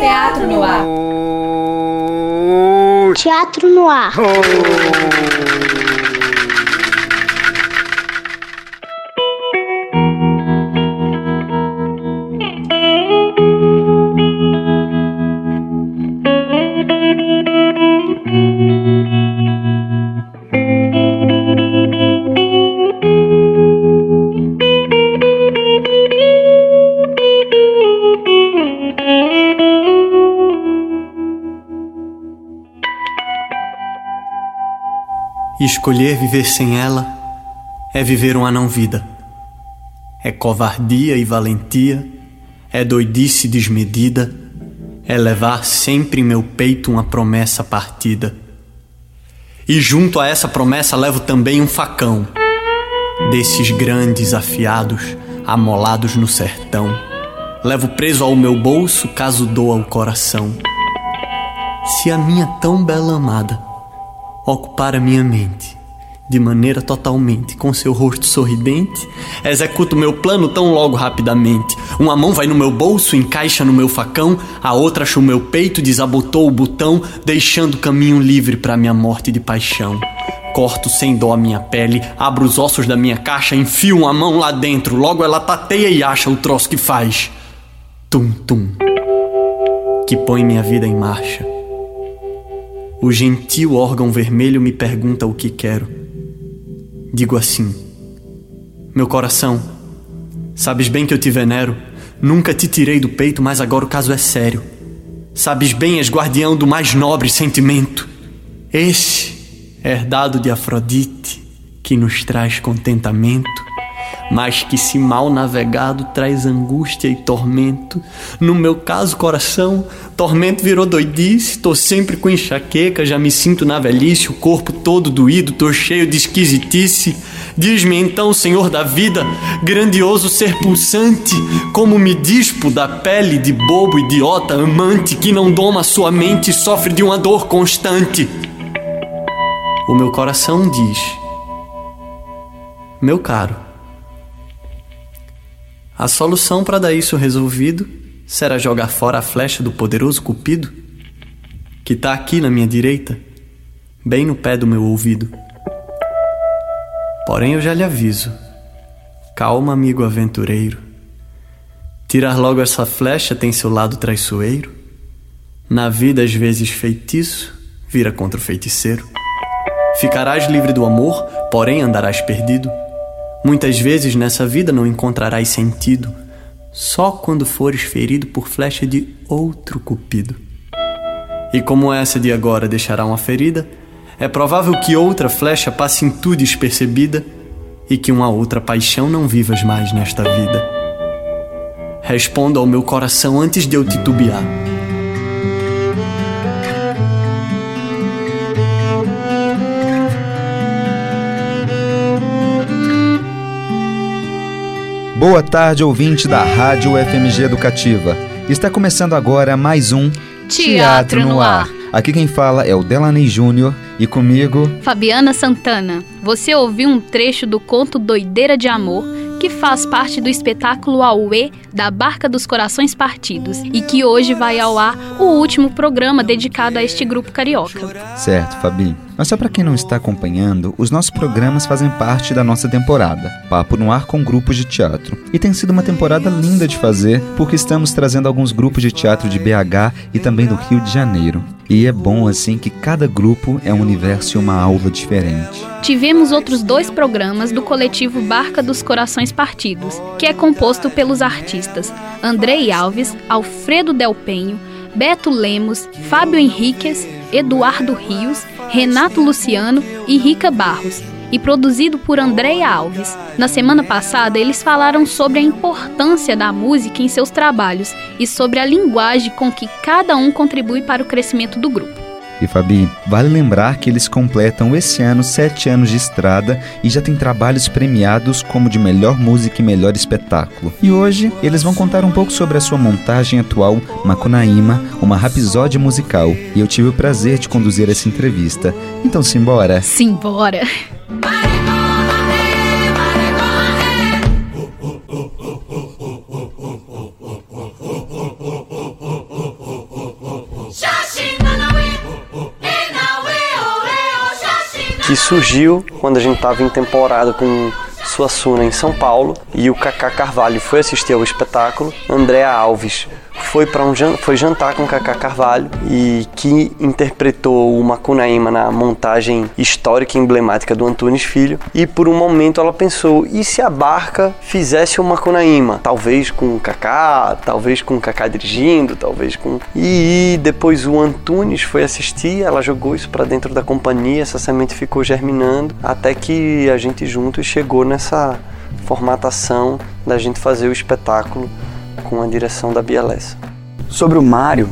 Teatro no ar. Teatro no ar. Escolher viver sem ela é viver uma não-vida. É covardia e valentia, é doidice desmedida, é levar sempre em meu peito uma promessa partida. E junto a essa promessa levo também um facão, desses grandes afiados, amolados no sertão. Levo preso ao meu bolso caso doa o coração. Se a minha tão bela amada ocupar a minha mente de maneira totalmente, com seu rosto sorridente, executo meu plano tão logo rapidamente. Uma mão vai no meu bolso, encaixa no meu facão, a outra acha o meu peito, desabotou o botão, deixando caminho livre para minha morte de paixão. Corto sem dó a minha pele, abro os ossos da minha caixa, enfio uma mão lá dentro, logo ela tateia e acha o troço que faz. Tum tum. Que põe minha vida em marcha. O gentil órgão vermelho me pergunta o que quero. Digo assim: Meu coração, sabes bem que eu te venero. Nunca te tirei do peito, mas agora o caso é sério. Sabes bem, és guardião do mais nobre sentimento. Esse, herdado de Afrodite, que nos traz contentamento mas que se mal navegado traz angústia e tormento. No meu caso, coração, tormento virou doidice, tô sempre com enxaqueca, já me sinto na velhice, o corpo todo doído, tô cheio de esquisitice. Diz-me então, Senhor da vida, grandioso ser pulsante, como me dispo da pele de bobo idiota amante que não doma sua mente e sofre de uma dor constante. O meu coração diz: Meu caro, a solução para dar isso resolvido será jogar fora a flecha do poderoso Cupido, que está aqui na minha direita, bem no pé do meu ouvido. Porém, eu já lhe aviso: calma, amigo aventureiro. Tirar logo essa flecha tem seu lado traiçoeiro. Na vida, às vezes, feitiço vira contra o feiticeiro. Ficarás livre do amor, porém andarás perdido. Muitas vezes nessa vida não encontrarás sentido, só quando fores ferido por flecha de outro cupido. E como essa de agora deixará uma ferida, é provável que outra flecha passe em tu despercebida e que uma outra paixão não vivas mais nesta vida. Responda ao meu coração antes de eu titubear. Boa tarde, ouvinte da Rádio FMG Educativa. Está começando agora mais um Teatro no Ar. Aqui quem fala é o Delaney Júnior e comigo, Fabiana Santana. Você ouviu um trecho do conto Doideira de Amor, que faz parte do espetáculo Aue da Barca dos Corações Partidos e que hoje vai ao ar o último programa dedicado a este grupo carioca. Certo, Fabi. Mas só para quem não está acompanhando, os nossos programas fazem parte da nossa temporada, Papo no Ar com grupos de teatro. E tem sido uma temporada linda de fazer, porque estamos trazendo alguns grupos de teatro de BH e também do Rio de Janeiro. E é bom assim que cada grupo é um universo e uma aula diferente. Tivemos outros dois programas do coletivo Barca dos Corações Partidos, que é composto pelos artistas Andrei Alves, Alfredo Del Penho, Beto Lemos, Fábio Henriquez, Eduardo Rios, Renato Luciano e Rica Barros, e produzido por Andréia Alves. Na semana passada, eles falaram sobre a importância da música em seus trabalhos e sobre a linguagem com que cada um contribui para o crescimento do grupo. E Fabi, vale lembrar que eles completam esse ano sete anos de estrada e já tem trabalhos premiados como de melhor música e melhor espetáculo. E hoje eles vão contar um pouco sobre a sua montagem atual, Macunaíma, uma rapisódia musical. E eu tive o prazer de conduzir essa entrevista. Então simbora? Simbora! Que surgiu quando a gente estava em temporada com Suassuna em São Paulo e o Cacá Carvalho foi assistir ao espetáculo. Andréa Alves foi para um foi jantar com Cacá Carvalho e que interpretou o Macunaíma na montagem histórica e emblemática do Antunes Filho e por um momento ela pensou e se a barca fizesse o Macunaíma talvez com o Cacá talvez com o Cacá dirigindo talvez com e depois o Antunes foi assistir ela jogou isso para dentro da companhia essa semente ficou germinando até que a gente juntos chegou nessa formatação da gente fazer o espetáculo com a direção da Bielessa. Sobre o Mário,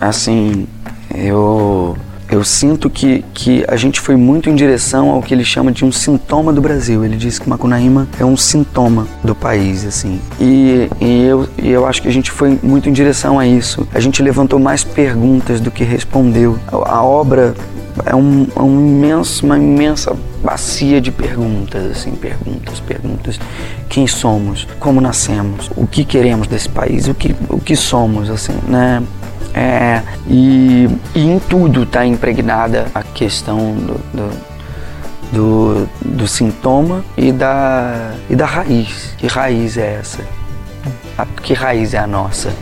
assim, eu eu sinto que, que a gente foi muito em direção ao que ele chama de um sintoma do Brasil. Ele diz que Macunaíma é um sintoma do país, assim. E, e, eu, e eu acho que a gente foi muito em direção a isso. A gente levantou mais perguntas do que respondeu. A, a obra é um, é um imenso, uma imensa bacia de perguntas, assim, perguntas, perguntas. Quem somos? Como nascemos? O que queremos desse país? O que, o que somos, assim, né? É, e, e em tudo está impregnada a questão do, do, do, do, sintoma e da, e da raiz. Que raiz é essa? A, que raiz é a nossa?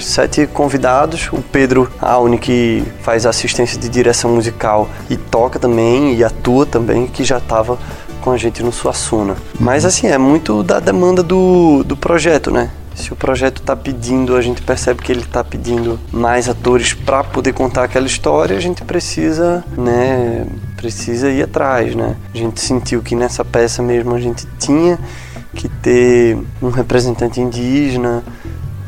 Sete convidados. O Pedro Auni, que faz assistência de direção musical e toca também e atua também, que já estava com a gente no Suassuna. Mas assim, é muito da demanda do, do projeto, né? Se o projeto está pedindo, a gente percebe que ele está pedindo mais atores para poder contar aquela história, a gente precisa, né, precisa ir atrás, né? A gente sentiu que nessa peça mesmo a gente tinha que ter um representante indígena,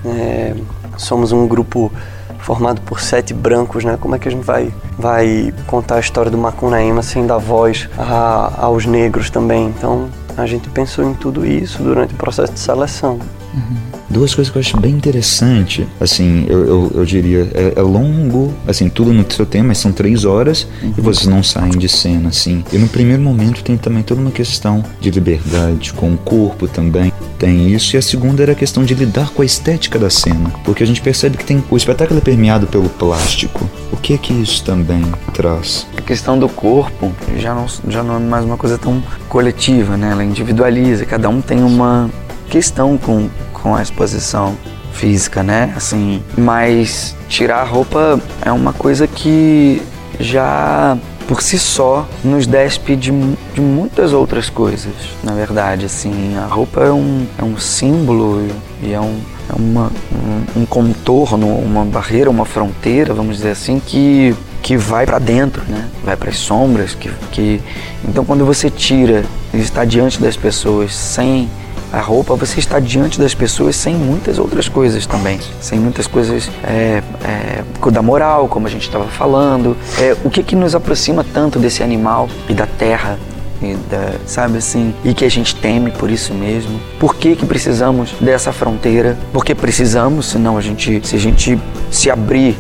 é, somos um grupo formado por sete brancos, né? Como é que a gente vai, vai contar a história do Macunaíma sem dar voz a, aos negros também? Então, a gente pensou em tudo isso durante o processo de seleção. Uhum. Duas coisas que eu acho bem interessante, assim, eu, eu, eu diria, é, é, longo, assim, tudo no seu tema, mas são três horas uhum. e vocês não saem de cena, assim. E no primeiro momento tem também toda uma questão de liberdade, com o corpo também, tem isso. E a segunda era a questão de lidar com a estética da cena, porque a gente percebe que tem o espetáculo é permeado pelo plástico. O que é que isso também traz? A questão do corpo já não, já não é mais uma coisa tão coletiva, né? Ela individualiza, cada um tem uma questão com com a exposição física, né? Assim, mas tirar a roupa é uma coisa que já por si só nos despe de, de muitas outras coisas, na verdade, assim, a roupa é um, é um símbolo e é um, é uma, um, um contorno, uma barreira, uma fronteira, vamos dizer assim, que que vai para dentro, né? Vai para as sombras, que, que então quando você tira e está diante das pessoas sem a roupa, você está diante das pessoas sem muitas outras coisas também. Sem muitas coisas é, é, da moral, como a gente estava falando. É, o que, que nos aproxima tanto desse animal e da terra da, sabe assim, e que a gente teme por isso mesmo. Por que que precisamos dessa fronteira? Porque precisamos, senão a gente, se a gente se abrir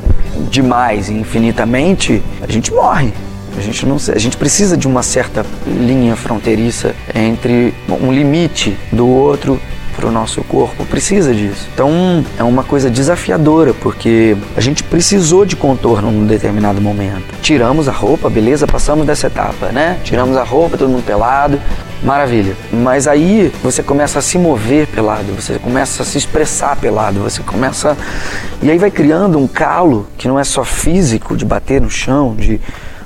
demais e infinitamente, a gente morre. A gente, não, a gente precisa de uma certa linha fronteiriça entre um limite do outro para o nosso corpo precisa disso. Então é uma coisa desafiadora porque a gente precisou de contorno num determinado momento. Tiramos a roupa, beleza, passamos dessa etapa, né? Tiramos a roupa, todo mundo pelado, maravilha. Mas aí você começa a se mover pelado, você começa a se expressar pelado, você começa e aí vai criando um calo que não é só físico de bater no chão, de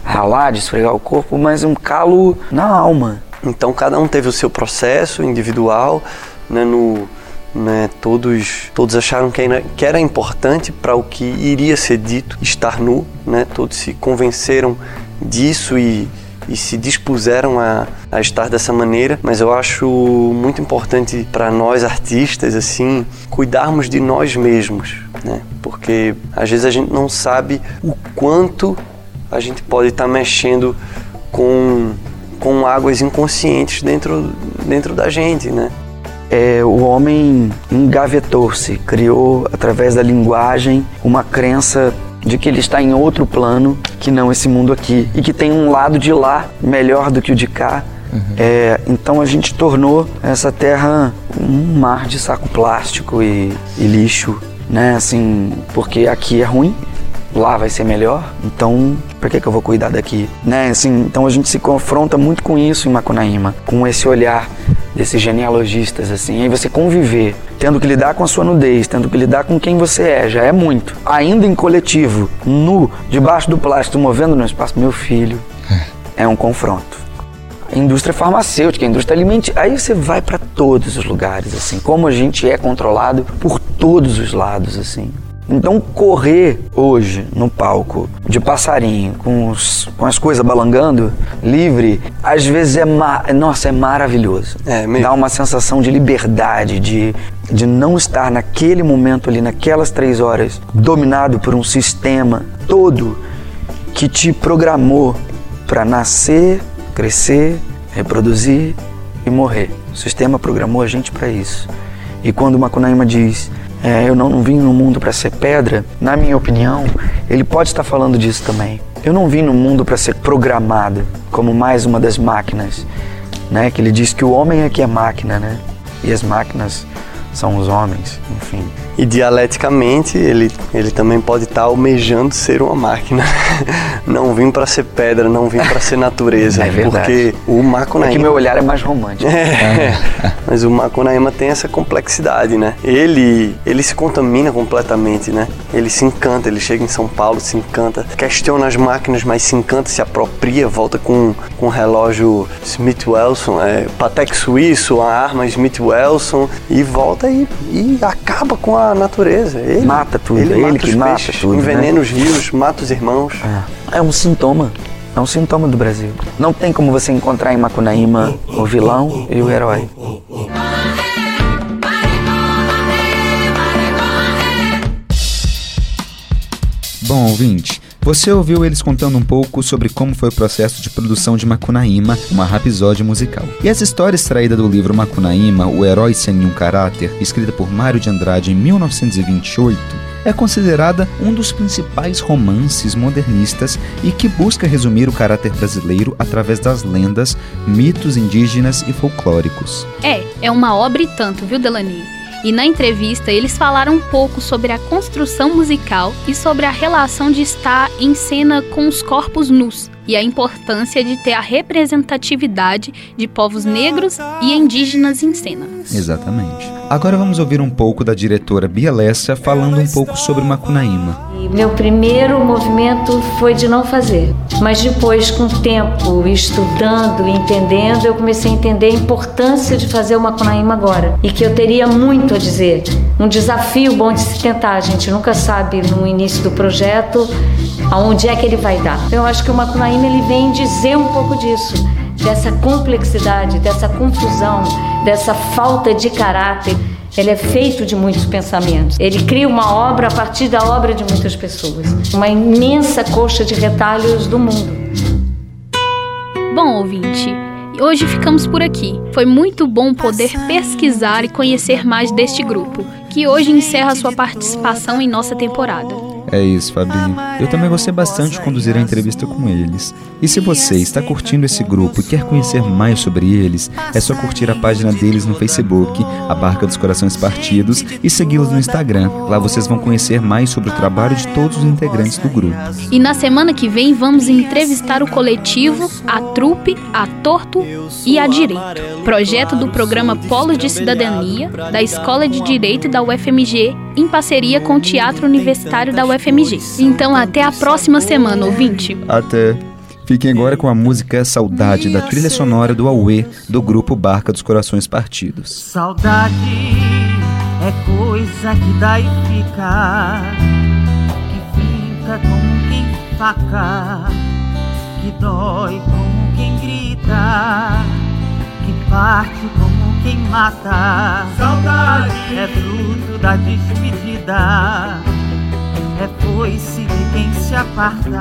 ralar, de esfregar o corpo, mas um calo na alma. Então cada um teve o seu processo individual, né, no, né, todos, todos acharam que era, que era importante para o que iria ser dito estar nu, né, todos se convenceram disso e, e se dispuseram a, a estar dessa maneira, mas eu acho muito importante para nós artistas assim cuidarmos de nós mesmos, né? Porque às vezes a gente não sabe o quanto a gente pode estar tá mexendo com, com águas inconscientes dentro, dentro da gente, né? É, o homem engavetou-se, criou através da linguagem uma crença de que ele está em outro plano que não esse mundo aqui e que tem um lado de lá melhor do que o de cá. Uhum. É, então a gente tornou essa terra um mar de saco plástico e, e lixo, né? Assim, porque aqui é ruim, lá vai ser melhor, então por que, que eu vou cuidar daqui? Né? Assim, então a gente se confronta muito com isso em Macunaíma, com esse olhar desses genealogistas, assim. Aí você conviver, tendo que lidar com a sua nudez, tendo que lidar com quem você é, já é muito. Ainda em coletivo, nu, debaixo do plástico, movendo no espaço, meu filho, é um confronto. A indústria farmacêutica, a indústria alimentícia, aí você vai para todos os lugares, assim. Como a gente é controlado por todos os lados, assim. Então, correr hoje no palco de passarinho, com, os, com as coisas balangando, livre, às vezes é, nossa, é maravilhoso. É, mesmo. Dá uma sensação de liberdade, de, de não estar naquele momento ali, naquelas três horas, dominado por um sistema todo que te programou para nascer, crescer, reproduzir e morrer. O sistema programou a gente para isso. E quando o Macunaíma diz é, eu não vim no mundo para ser pedra, na minha opinião, ele pode estar falando disso também. Eu não vim no mundo para ser programado como mais uma das máquinas, né? Que ele diz que o homem é que é máquina, né? E as máquinas são os homens, enfim. E dialeticamente ele, ele também pode estar almejando ser uma máquina. não vim para ser pedra, não vim para ser natureza. É verdade. Porque o Macunaíma. É que meu olhar é mais romântico. É, mas o Macunaíma tem essa complexidade, né? Ele, ele se contamina completamente, né? Ele se encanta, ele chega em São Paulo, se encanta, questiona as máquinas, mas se encanta, se apropria, volta com, com um relógio Smith Wesson, é, Patek Suíço, a arma Smith Wesson e volta e, e acaba com a natureza. Ele mata tudo, ele, ele mata que mata peixes, tudo. Envenena né? os rios, mata os irmãos. É. é um sintoma. É um sintoma do Brasil. Não tem como você encontrar em Macunaíma o vilão e o herói. Bom, ouvinte, você ouviu eles contando um pouco sobre como foi o processo de produção de Macunaíma, uma rapisódia musical. E essa história extraída do livro Macunaíma, O Herói Sem Nenhum Caráter, escrita por Mário de Andrade em 1928, é considerada um dos principais romances modernistas e que busca resumir o caráter brasileiro através das lendas, mitos indígenas e folclóricos. É, é uma obra e tanto, viu, Delany? E na entrevista eles falaram um pouco sobre a construção musical e sobre a relação de estar em cena com os corpos nus e a importância de ter a representatividade de povos negros e indígenas em cena. Exatamente. Agora vamos ouvir um pouco da diretora Bia Lessa falando um pouco sobre Macunaíma. Meu primeiro movimento foi de não fazer, mas depois, com o tempo, estudando, entendendo, eu comecei a entender a importância de fazer o Macunaíma agora e que eu teria muito a dizer. Um desafio bom de se tentar, a gente nunca sabe no início do projeto aonde é que ele vai dar. Eu acho que o Macunaíma ele vem dizer um pouco disso, dessa complexidade, dessa confusão, dessa falta de caráter. Ele é feito de muitos pensamentos. Ele cria uma obra a partir da obra de muitas pessoas. Uma imensa coxa de retalhos do mundo. Bom, ouvinte, hoje ficamos por aqui. Foi muito bom poder pesquisar e conhecer mais deste grupo, que hoje encerra sua participação em nossa temporada. É isso, Fabinho. Eu também gostei bastante de conduzir a entrevista com eles. E se você está curtindo esse grupo e quer conhecer mais sobre eles, é só curtir a página deles no Facebook, a Barca dos Corações Partidos, e segui-los no Instagram. Lá vocês vão conhecer mais sobre o trabalho de todos os integrantes do grupo. E na semana que vem vamos entrevistar o coletivo, a trupe, a Torto e a Direito, projeto do programa Polo de Cidadania da Escola de Direito da UFMG em parceria com o Teatro Universitário da UFMG. Então, até a próxima semana, ouvinte. Até. Fiquem agora com a música Saudade, da trilha sonora do Aue, do grupo Barca dos Corações Partidos. Saudade é coisa que dá e fica, que fica como quem faca, que dói como quem grita, que parte como quem mata. Saudade é fruto da despedida,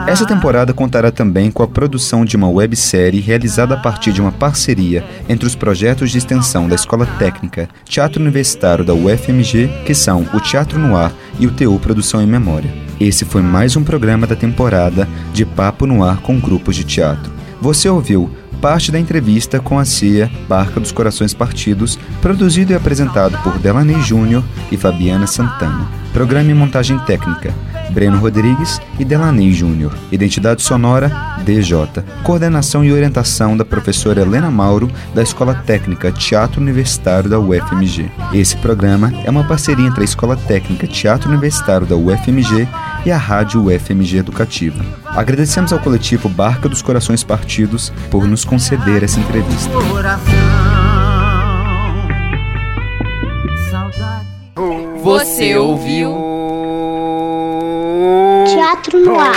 Essa temporada contará também com a produção de uma websérie realizada a partir de uma parceria entre os projetos de extensão da Escola Técnica Teatro Universitário da UFMG, que são o Teatro no Ar e o TU Produção em Memória. Esse foi mais um programa da temporada de Papo no Ar com grupos de teatro. Você ouviu parte da entrevista com a CIA Barca dos Corações Partidos, produzido e apresentado por Delaney Júnior e Fabiana Santana. Programa e montagem técnica, Breno Rodrigues e Delaney Júnior. Identidade sonora, DJ. Coordenação e orientação da professora Helena Mauro, da Escola Técnica Teatro Universitário da UFMG. Esse programa é uma parceria entre a Escola Técnica Teatro Universitário da UFMG e a Rádio UFMG Educativa. Agradecemos ao coletivo Barca dos Corações Partidos por nos conceder essa entrevista. Você ouviu? Teatro no ar.